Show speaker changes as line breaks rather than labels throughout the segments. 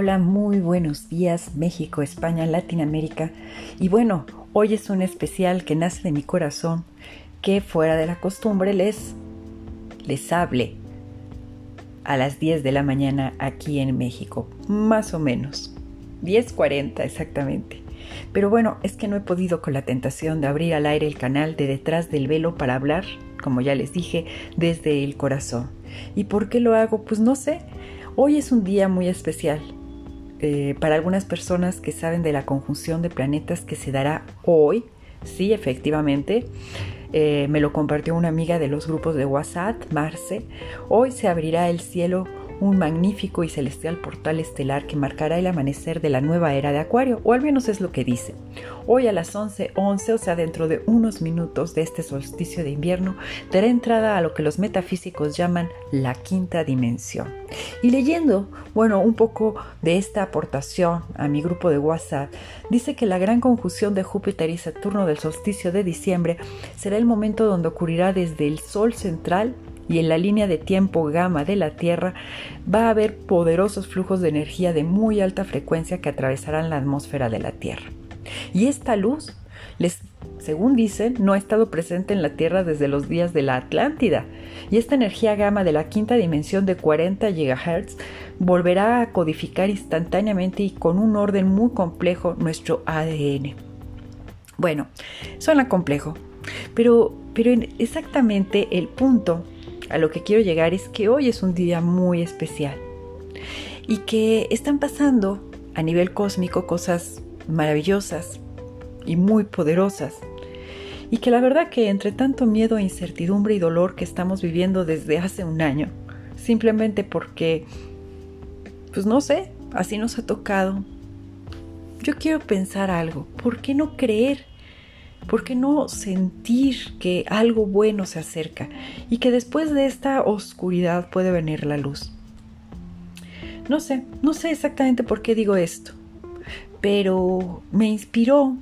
Hola, muy buenos días México, España, Latinoamérica. Y bueno, hoy es un especial que nace de mi corazón, que fuera de la costumbre les, les hable a las 10 de la mañana aquí en México, más o menos. 10.40 exactamente. Pero bueno, es que no he podido con la tentación de abrir al aire el canal de detrás del velo para hablar, como ya les dije, desde el corazón. ¿Y por qué lo hago? Pues no sé. Hoy es un día muy especial. Eh, para algunas personas que saben de la conjunción de planetas que se dará hoy, sí, efectivamente, eh, me lo compartió una amiga de los grupos de WhatsApp, Marce. Hoy se abrirá el cielo un magnífico y celestial portal estelar que marcará el amanecer de la nueva era de Acuario, o al menos es lo que dice. Hoy a las 11:11, o sea, dentro de unos minutos de este solsticio de invierno, dará entrada a lo que los metafísicos llaman la quinta dimensión. Y leyendo, bueno, un poco de esta aportación a mi grupo de WhatsApp, dice que la gran conjunción de Júpiter y Saturno del solsticio de diciembre será el momento donde ocurrirá desde el Sol central y en la línea de tiempo gamma de la Tierra va a haber poderosos flujos de energía de muy alta frecuencia que atravesarán la atmósfera de la Tierra. Y esta luz, según dicen, no ha estado presente en la Tierra desde los días de la Atlántida. Y esta energía gamma de la quinta dimensión de 40 GHz volverá a codificar instantáneamente y con un orden muy complejo nuestro ADN. Bueno, suena complejo, pero, pero exactamente el punto a lo que quiero llegar es que hoy es un día muy especial y que están pasando a nivel cósmico cosas maravillosas y muy poderosas. Y que la verdad que entre tanto miedo, incertidumbre y dolor que estamos viviendo desde hace un año, simplemente porque, pues no sé, así nos ha tocado, yo quiero pensar algo, ¿por qué no creer ¿Por qué no sentir que algo bueno se acerca y que después de esta oscuridad puede venir la luz? No sé, no sé exactamente por qué digo esto, pero me inspiró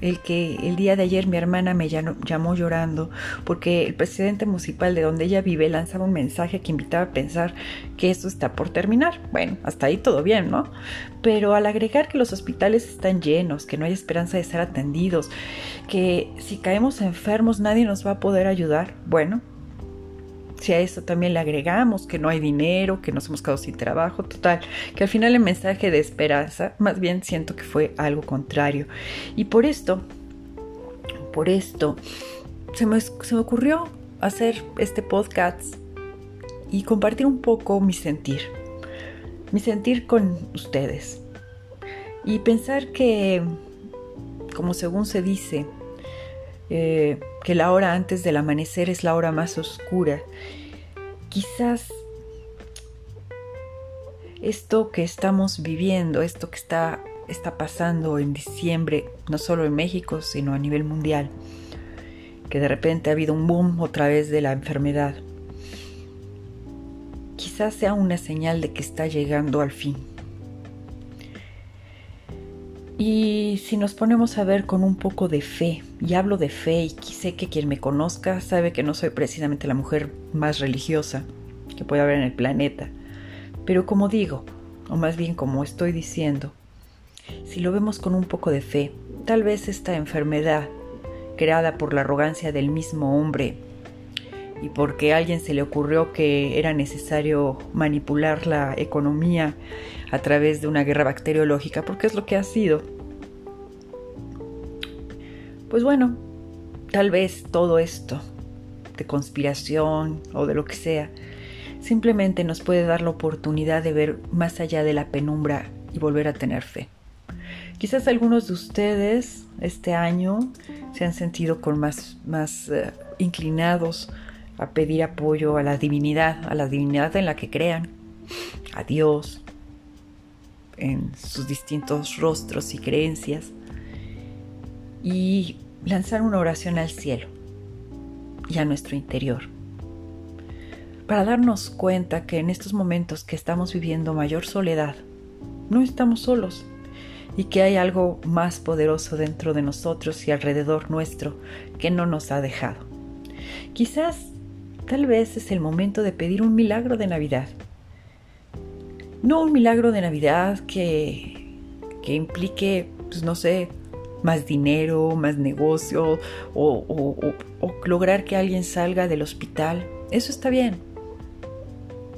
el que el día de ayer mi hermana me llamó llorando porque el presidente municipal de donde ella vive lanzaba un mensaje que invitaba a pensar que esto está por terminar. Bueno, hasta ahí todo bien, ¿no? Pero al agregar que los hospitales están llenos, que no hay esperanza de ser atendidos, que si caemos enfermos nadie nos va a poder ayudar, bueno, si a eso también le agregamos que no hay dinero, que nos hemos quedado sin trabajo, total, que al final el mensaje de esperanza, más bien siento que fue algo contrario. Y por esto, por esto, se me, se me ocurrió hacer este podcast y compartir un poco mi sentir, mi sentir con ustedes. Y pensar que, como según se dice, eh, que la hora antes del amanecer es la hora más oscura. Quizás esto que estamos viviendo, esto que está, está pasando en diciembre, no solo en México, sino a nivel mundial, que de repente ha habido un boom otra vez de la enfermedad, quizás sea una señal de que está llegando al fin. Y si nos ponemos a ver con un poco de fe, y hablo de fe y sé que quien me conozca sabe que no soy precisamente la mujer más religiosa que puede haber en el planeta, pero como digo, o más bien como estoy diciendo, si lo vemos con un poco de fe, tal vez esta enfermedad creada por la arrogancia del mismo hombre y porque a alguien se le ocurrió que era necesario manipular la economía a través de una guerra bacteriológica, porque es lo que ha sido. Pues bueno, tal vez todo esto de conspiración o de lo que sea, simplemente nos puede dar la oportunidad de ver más allá de la penumbra y volver a tener fe. Quizás algunos de ustedes este año se han sentido con más, más eh, inclinados a pedir apoyo a la divinidad, a la divinidad en la que crean, a Dios, en sus distintos rostros y creencias, y lanzar una oración al cielo y a nuestro interior, para darnos cuenta que en estos momentos que estamos viviendo mayor soledad, no estamos solos y que hay algo más poderoso dentro de nosotros y alrededor nuestro que no nos ha dejado. Quizás Tal vez es el momento de pedir un milagro de Navidad. No un milagro de Navidad que, que implique, pues no sé, más dinero, más negocio o, o lograr que alguien salga del hospital. Eso está bien.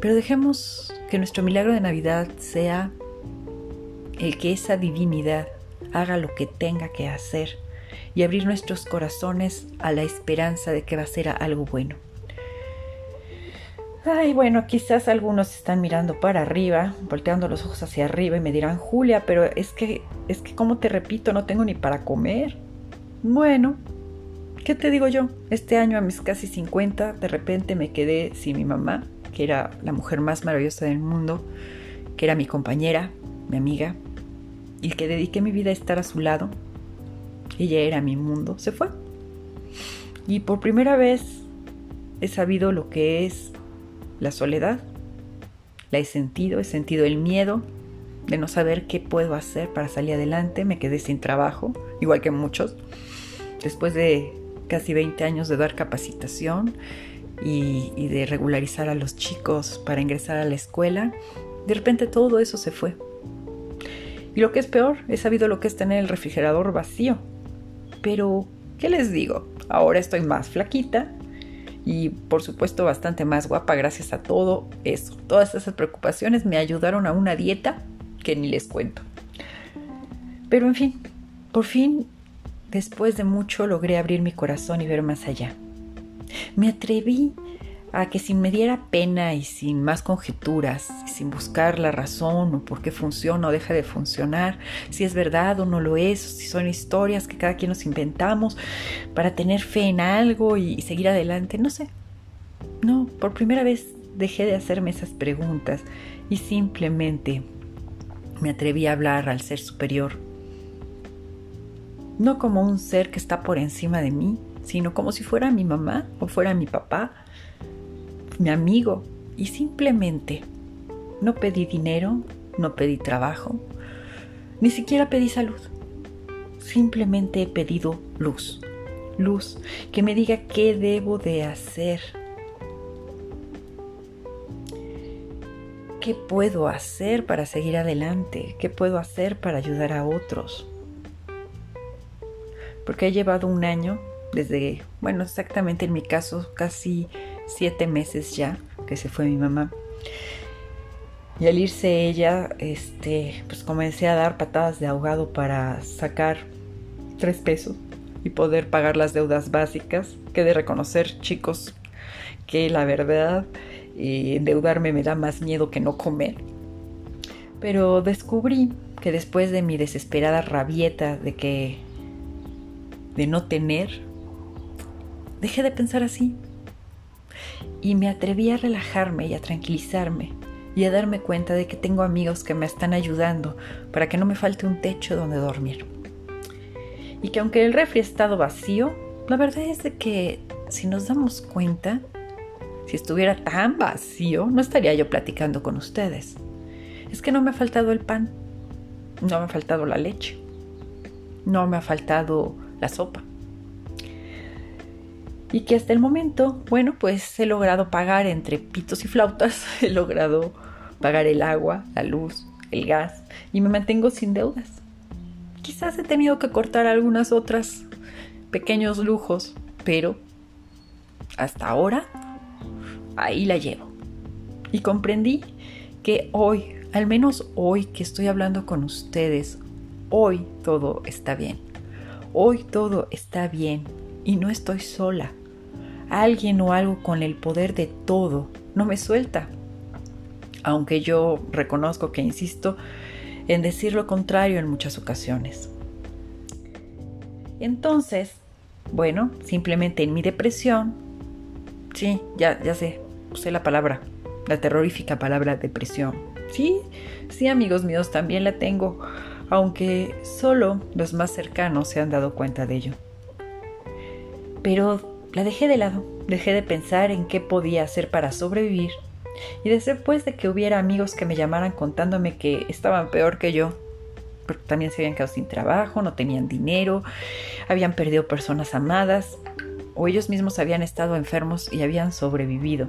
Pero dejemos que nuestro milagro de Navidad sea el que esa divinidad haga lo que tenga que hacer y abrir nuestros corazones a la esperanza de que va a ser algo bueno. Ay, bueno, quizás algunos están mirando para arriba, volteando los ojos hacia arriba y me dirán, Julia, pero es que, es que, como te repito, no tengo ni para comer. Bueno, ¿qué te digo yo? Este año a mis casi 50, de repente me quedé sin mi mamá, que era la mujer más maravillosa del mundo, que era mi compañera, mi amiga, y que dediqué mi vida a estar a su lado. Ella era mi mundo, se fue. Y por primera vez he sabido lo que es la soledad. La he sentido, he sentido el miedo de no saber qué puedo hacer para salir adelante. Me quedé sin trabajo, igual que muchos. Después de casi 20 años de dar capacitación y, y de regularizar a los chicos para ingresar a la escuela, de repente todo eso se fue. Y lo que es peor, he sabido lo que es tener el refrigerador vacío. Pero, ¿qué les digo? Ahora estoy más flaquita y por supuesto bastante más guapa gracias a todo eso. Todas esas preocupaciones me ayudaron a una dieta que ni les cuento. Pero en fin, por fin, después de mucho logré abrir mi corazón y ver más allá. Me atreví a que sin me diera pena y sin más conjeturas, sin buscar la razón o por qué funciona o deja de funcionar, si es verdad o no lo es, si son historias que cada quien nos inventamos para tener fe en algo y seguir adelante, no sé. No, por primera vez dejé de hacerme esas preguntas y simplemente me atreví a hablar al ser superior. No como un ser que está por encima de mí, sino como si fuera mi mamá o fuera mi papá mi amigo y simplemente no pedí dinero, no pedí trabajo, ni siquiera pedí salud. Simplemente he pedido luz, luz que me diga qué debo de hacer. ¿Qué puedo hacer para seguir adelante? ¿Qué puedo hacer para ayudar a otros? Porque he llevado un año desde, bueno, exactamente en mi caso, casi siete meses ya que se fue mi mamá. Y al irse ella, este, pues comencé a dar patadas de ahogado para sacar tres pesos y poder pagar las deudas básicas. Que de reconocer, chicos, que la verdad, eh, endeudarme me da más miedo que no comer. Pero descubrí que después de mi desesperada rabieta de que de no tener, dejé de pensar así y me atreví a relajarme y a tranquilizarme y a darme cuenta de que tengo amigos que me están ayudando para que no me falte un techo donde dormir. Y que aunque el refri ha estado vacío, la verdad es de que si nos damos cuenta, si estuviera tan vacío, no estaría yo platicando con ustedes. Es que no me ha faltado el pan, no me ha faltado la leche, no me ha faltado la sopa y que hasta el momento, bueno, pues he logrado pagar entre pitos y flautas, he logrado pagar el agua, la luz, el gas y me mantengo sin deudas. Quizás he tenido que cortar algunas otras pequeños lujos, pero hasta ahora ahí la llevo. Y comprendí que hoy, al menos hoy que estoy hablando con ustedes, hoy todo está bien. Hoy todo está bien y no estoy sola alguien o algo con el poder de todo no me suelta. Aunque yo reconozco que insisto en decir lo contrario en muchas ocasiones. Entonces, bueno, simplemente en mi depresión, sí, ya, ya sé, usé la palabra, la terrorífica palabra depresión. Sí, sí, amigos míos, también la tengo, aunque solo los más cercanos se han dado cuenta de ello. Pero la dejé de lado, dejé de pensar en qué podía hacer para sobrevivir y después de que hubiera amigos que me llamaran contándome que estaban peor que yo, porque también se habían quedado sin trabajo, no tenían dinero, habían perdido personas amadas o ellos mismos habían estado enfermos y habían sobrevivido.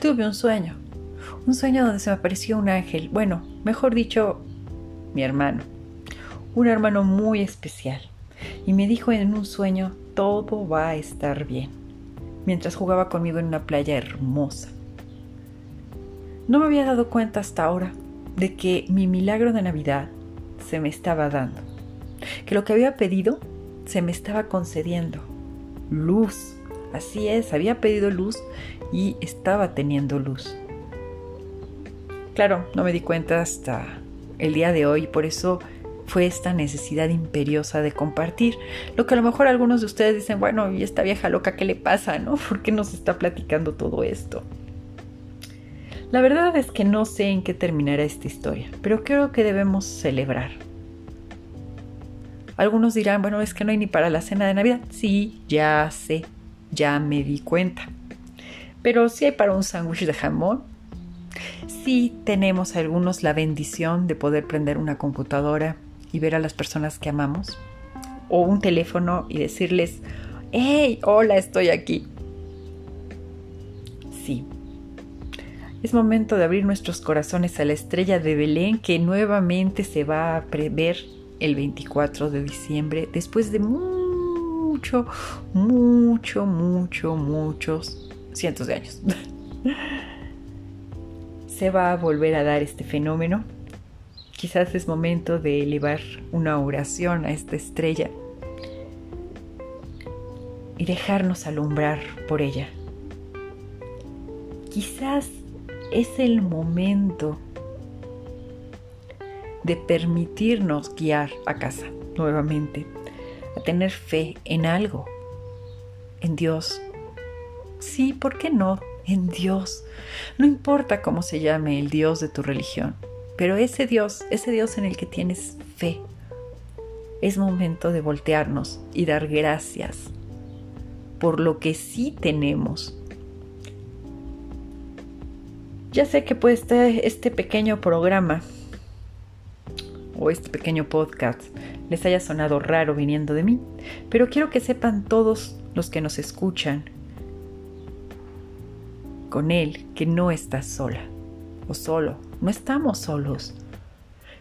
Tuve un sueño, Un sueño donde se me apareció un ángel, bueno, mejor dicho, mi hermano, un hermano muy especial, y me dijo en un sueño, todo va a estar bien, mientras jugaba conmigo en una playa hermosa. No me había dado cuenta hasta ahora de que mi milagro de Navidad se me estaba dando, que lo que había pedido se me estaba concediendo. Luz, así es, había pedido luz y estaba teniendo luz. Claro, no me di cuenta hasta el día de hoy, por eso fue esta necesidad imperiosa de compartir. Lo que a lo mejor algunos de ustedes dicen, bueno, ¿y esta vieja loca qué le pasa, no? ¿Por qué nos está platicando todo esto? La verdad es que no sé en qué terminará esta historia, pero creo que debemos celebrar. Algunos dirán, bueno, es que no hay ni para la cena de Navidad. Sí, ya sé, ya me di cuenta. Pero sí hay para un sándwich de jamón. Sí tenemos algunos la bendición de poder prender una computadora y ver a las personas que amamos. O un teléfono y decirles, hey, hola, estoy aquí. Sí, es momento de abrir nuestros corazones a la estrella de Belén que nuevamente se va a prever el 24 de diciembre después de mucho, mucho, mucho, muchos cientos de años. se va a volver a dar este fenómeno. Quizás es momento de elevar una oración a esta estrella y dejarnos alumbrar por ella. Quizás es el momento de permitirnos guiar a casa nuevamente, a tener fe en algo, en Dios. Sí, ¿por qué no? En Dios. No importa cómo se llame el Dios de tu religión, pero ese Dios, ese Dios en el que tienes fe, es momento de voltearnos y dar gracias por lo que sí tenemos. Ya sé que pues este, este pequeño programa o este pequeño podcast les haya sonado raro viniendo de mí, pero quiero que sepan todos los que nos escuchan con él que no estás sola o solo, no estamos solos.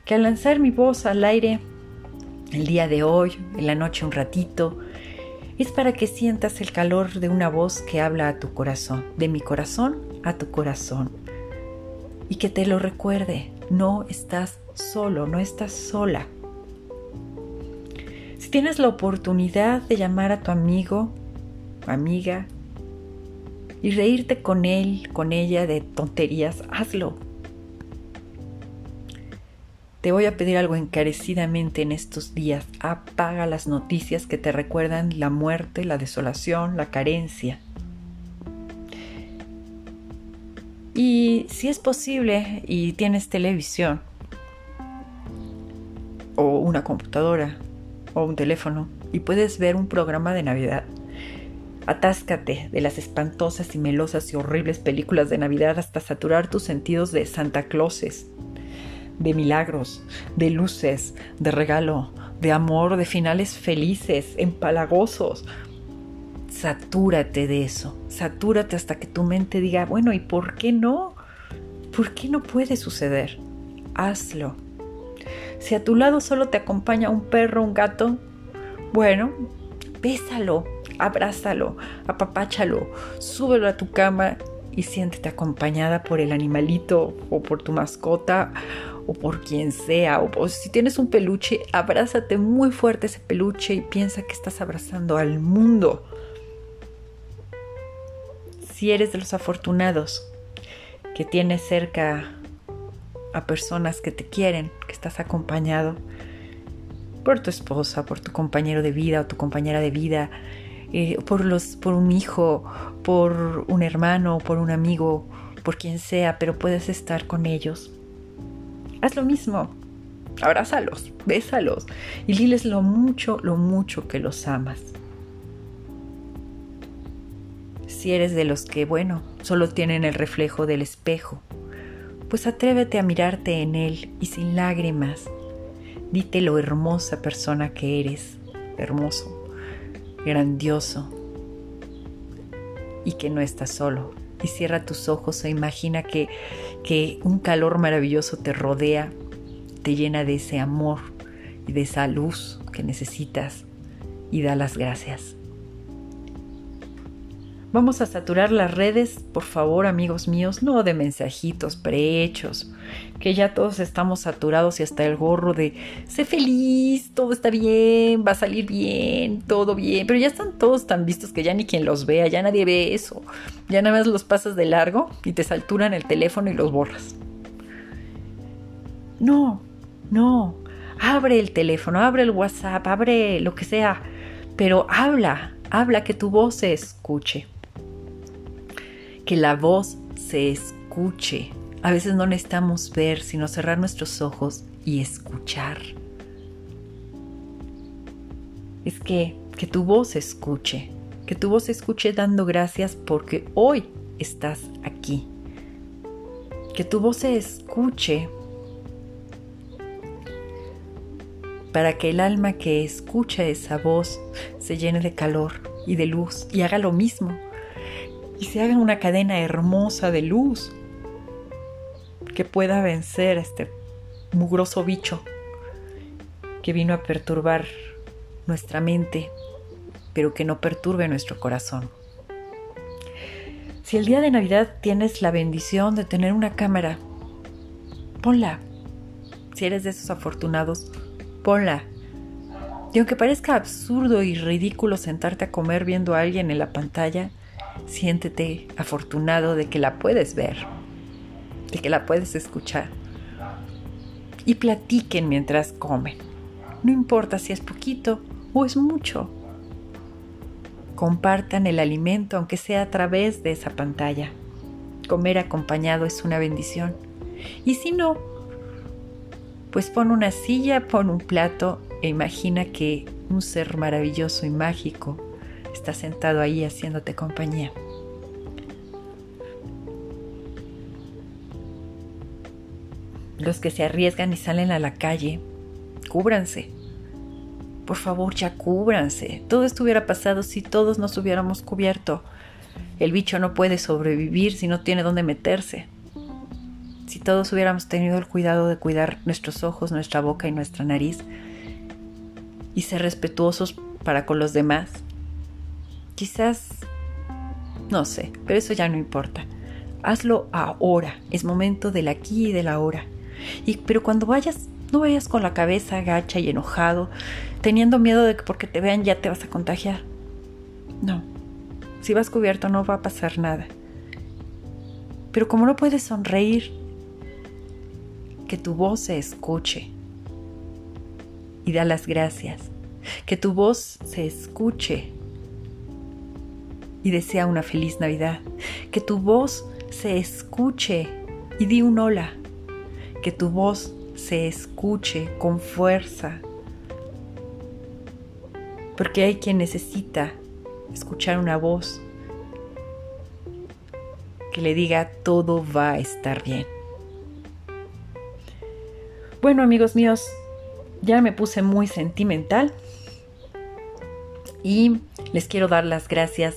Que al lanzar mi voz al aire el día de hoy, en la noche un ratito, es para que sientas el calor de una voz que habla a tu corazón, de mi corazón a tu corazón y que te lo recuerde, no estás solo, no estás sola. Si tienes la oportunidad de llamar a tu amigo, amiga, y reírte con él, con ella de tonterías, hazlo. Te voy a pedir algo encarecidamente en estos días. Apaga las noticias que te recuerdan la muerte, la desolación, la carencia. Y si es posible y tienes televisión o una computadora o un teléfono y puedes ver un programa de Navidad, atáscate de las espantosas y melosas y horribles películas de Navidad hasta saturar tus sentidos de Santa Clauses, de milagros, de luces, de regalo, de amor, de finales felices, empalagosos, satúrate de eso, satúrate hasta que tu mente diga, bueno, ¿y por qué no? ¿Por qué no puede suceder? Hazlo. Si a tu lado solo te acompaña un perro, un gato, bueno, bésalo, abrázalo, apapáchalo, súbelo a tu cama y siéntete acompañada por el animalito o por tu mascota o por quien sea. O, si tienes un peluche, abrázate muy fuerte ese peluche y piensa que estás abrazando al mundo si eres de los afortunados que tienes cerca a personas que te quieren, que estás acompañado por tu esposa, por tu compañero de vida o tu compañera de vida, eh, por, los, por un hijo, por un hermano, por un amigo, por quien sea, pero puedes estar con ellos. Haz lo mismo. Abrázalos, bésalos y diles lo mucho, lo mucho que los amas si eres de los que, bueno, solo tienen el reflejo del espejo, pues atrévete a mirarte en él y sin lágrimas. Dite lo hermosa persona que eres, hermoso, grandioso, y que no estás solo, y cierra tus ojos e imagina que, que un calor maravilloso te rodea, te llena de ese amor y de esa luz que necesitas y da las gracias. Vamos a saturar las redes, por favor, amigos míos, no de mensajitos prehechos, que ya todos estamos saturados y hasta el gorro de sé feliz, todo está bien, va a salir bien, todo bien, pero ya están todos tan vistos que ya ni quien los vea, ya nadie ve eso, ya nada más los pasas de largo y te saturan el teléfono y los borras. No, no, abre el teléfono, abre el WhatsApp, abre lo que sea, pero habla, habla que tu voz se escuche que la voz se escuche. A veces no necesitamos ver, sino cerrar nuestros ojos y escuchar. Es que, que tu voz se escuche, que tu voz se escuche dando gracias porque hoy estás aquí. Que tu voz se escuche para que el alma que escucha esa voz se llene de calor y de luz y haga lo mismo y se haga una cadena hermosa de luz que pueda vencer a este mugroso bicho que vino a perturbar nuestra mente, pero que no perturbe nuestro corazón. Si el día de Navidad tienes la bendición de tener una cámara, ponla. Si eres de esos afortunados, ponla. Y aunque parezca absurdo y ridículo sentarte a comer viendo a alguien en la pantalla, Siéntete afortunado de que la puedes ver, de que la puedes escuchar. Y platiquen mientras comen. No importa si es poquito o es mucho. Compartan el alimento aunque sea a través de esa pantalla. Comer acompañado es una bendición. Y si no, pues pon una silla, pon un plato e imagina que un ser maravilloso y mágico está sentado ahí haciéndote compañía. Los que se arriesgan y salen a la calle, cúbranse. Por favor, ya cúbranse. Todo esto hubiera pasado si todos nos hubiéramos cubierto. El bicho no puede sobrevivir si no tiene dónde meterse. Si todos hubiéramos tenido el cuidado de cuidar nuestros ojos, nuestra boca y nuestra nariz y ser respetuosos para con los demás, Quizás, no sé, pero eso ya no importa. Hazlo ahora, es momento del aquí y del ahora. Pero cuando vayas, no vayas con la cabeza agacha y enojado, teniendo miedo de que porque te vean ya te vas a contagiar. No, si vas cubierto no va a pasar nada. Pero como no puedes sonreír, que tu voz se escuche y da las gracias. Que tu voz se escuche y desea una feliz Navidad. Que tu voz se escuche y di un hola. Que tu voz se escuche con fuerza. Porque hay quien necesita escuchar una voz que le diga todo va a estar bien. Bueno amigos míos, ya me puse muy sentimental y les quiero dar las gracias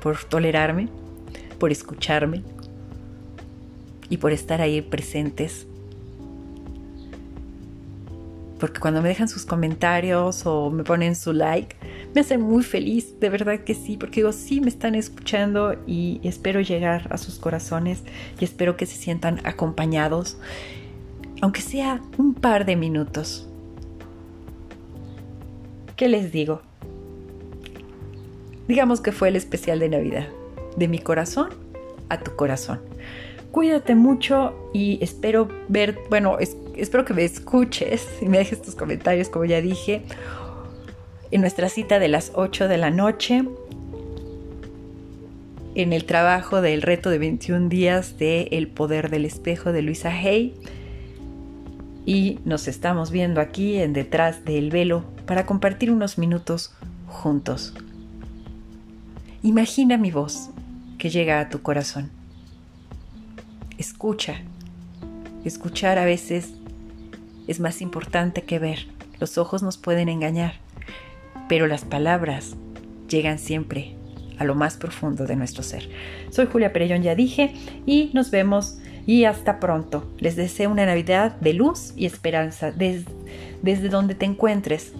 por tolerarme, por escucharme y por estar ahí presentes. Porque cuando me dejan sus comentarios o me ponen su like, me hacen muy feliz, de verdad que sí, porque digo, sí me están escuchando y espero llegar a sus corazones y espero que se sientan acompañados, aunque sea un par de minutos. ¿Qué les digo? Digamos que fue el especial de Navidad, de mi corazón a tu corazón. Cuídate mucho y espero ver, bueno, espero que me escuches y me dejes tus comentarios, como ya dije, en nuestra cita de las 8 de la noche, en el trabajo del reto de 21 días de El Poder del Espejo de Luisa Hay. Y nos estamos viendo aquí en Detrás del Velo para compartir unos minutos juntos. Imagina mi voz que llega a tu corazón. Escucha. Escuchar a veces es más importante que ver. Los ojos nos pueden engañar, pero las palabras llegan siempre a lo más profundo de nuestro ser. Soy Julia Perellón, ya dije, y nos vemos y hasta pronto. Les deseo una Navidad de luz y esperanza desde donde te encuentres.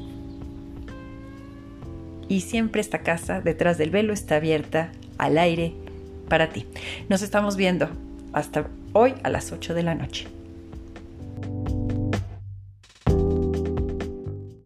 Y siempre esta casa detrás del velo está abierta al aire para ti. Nos estamos viendo hasta hoy a las 8 de la noche.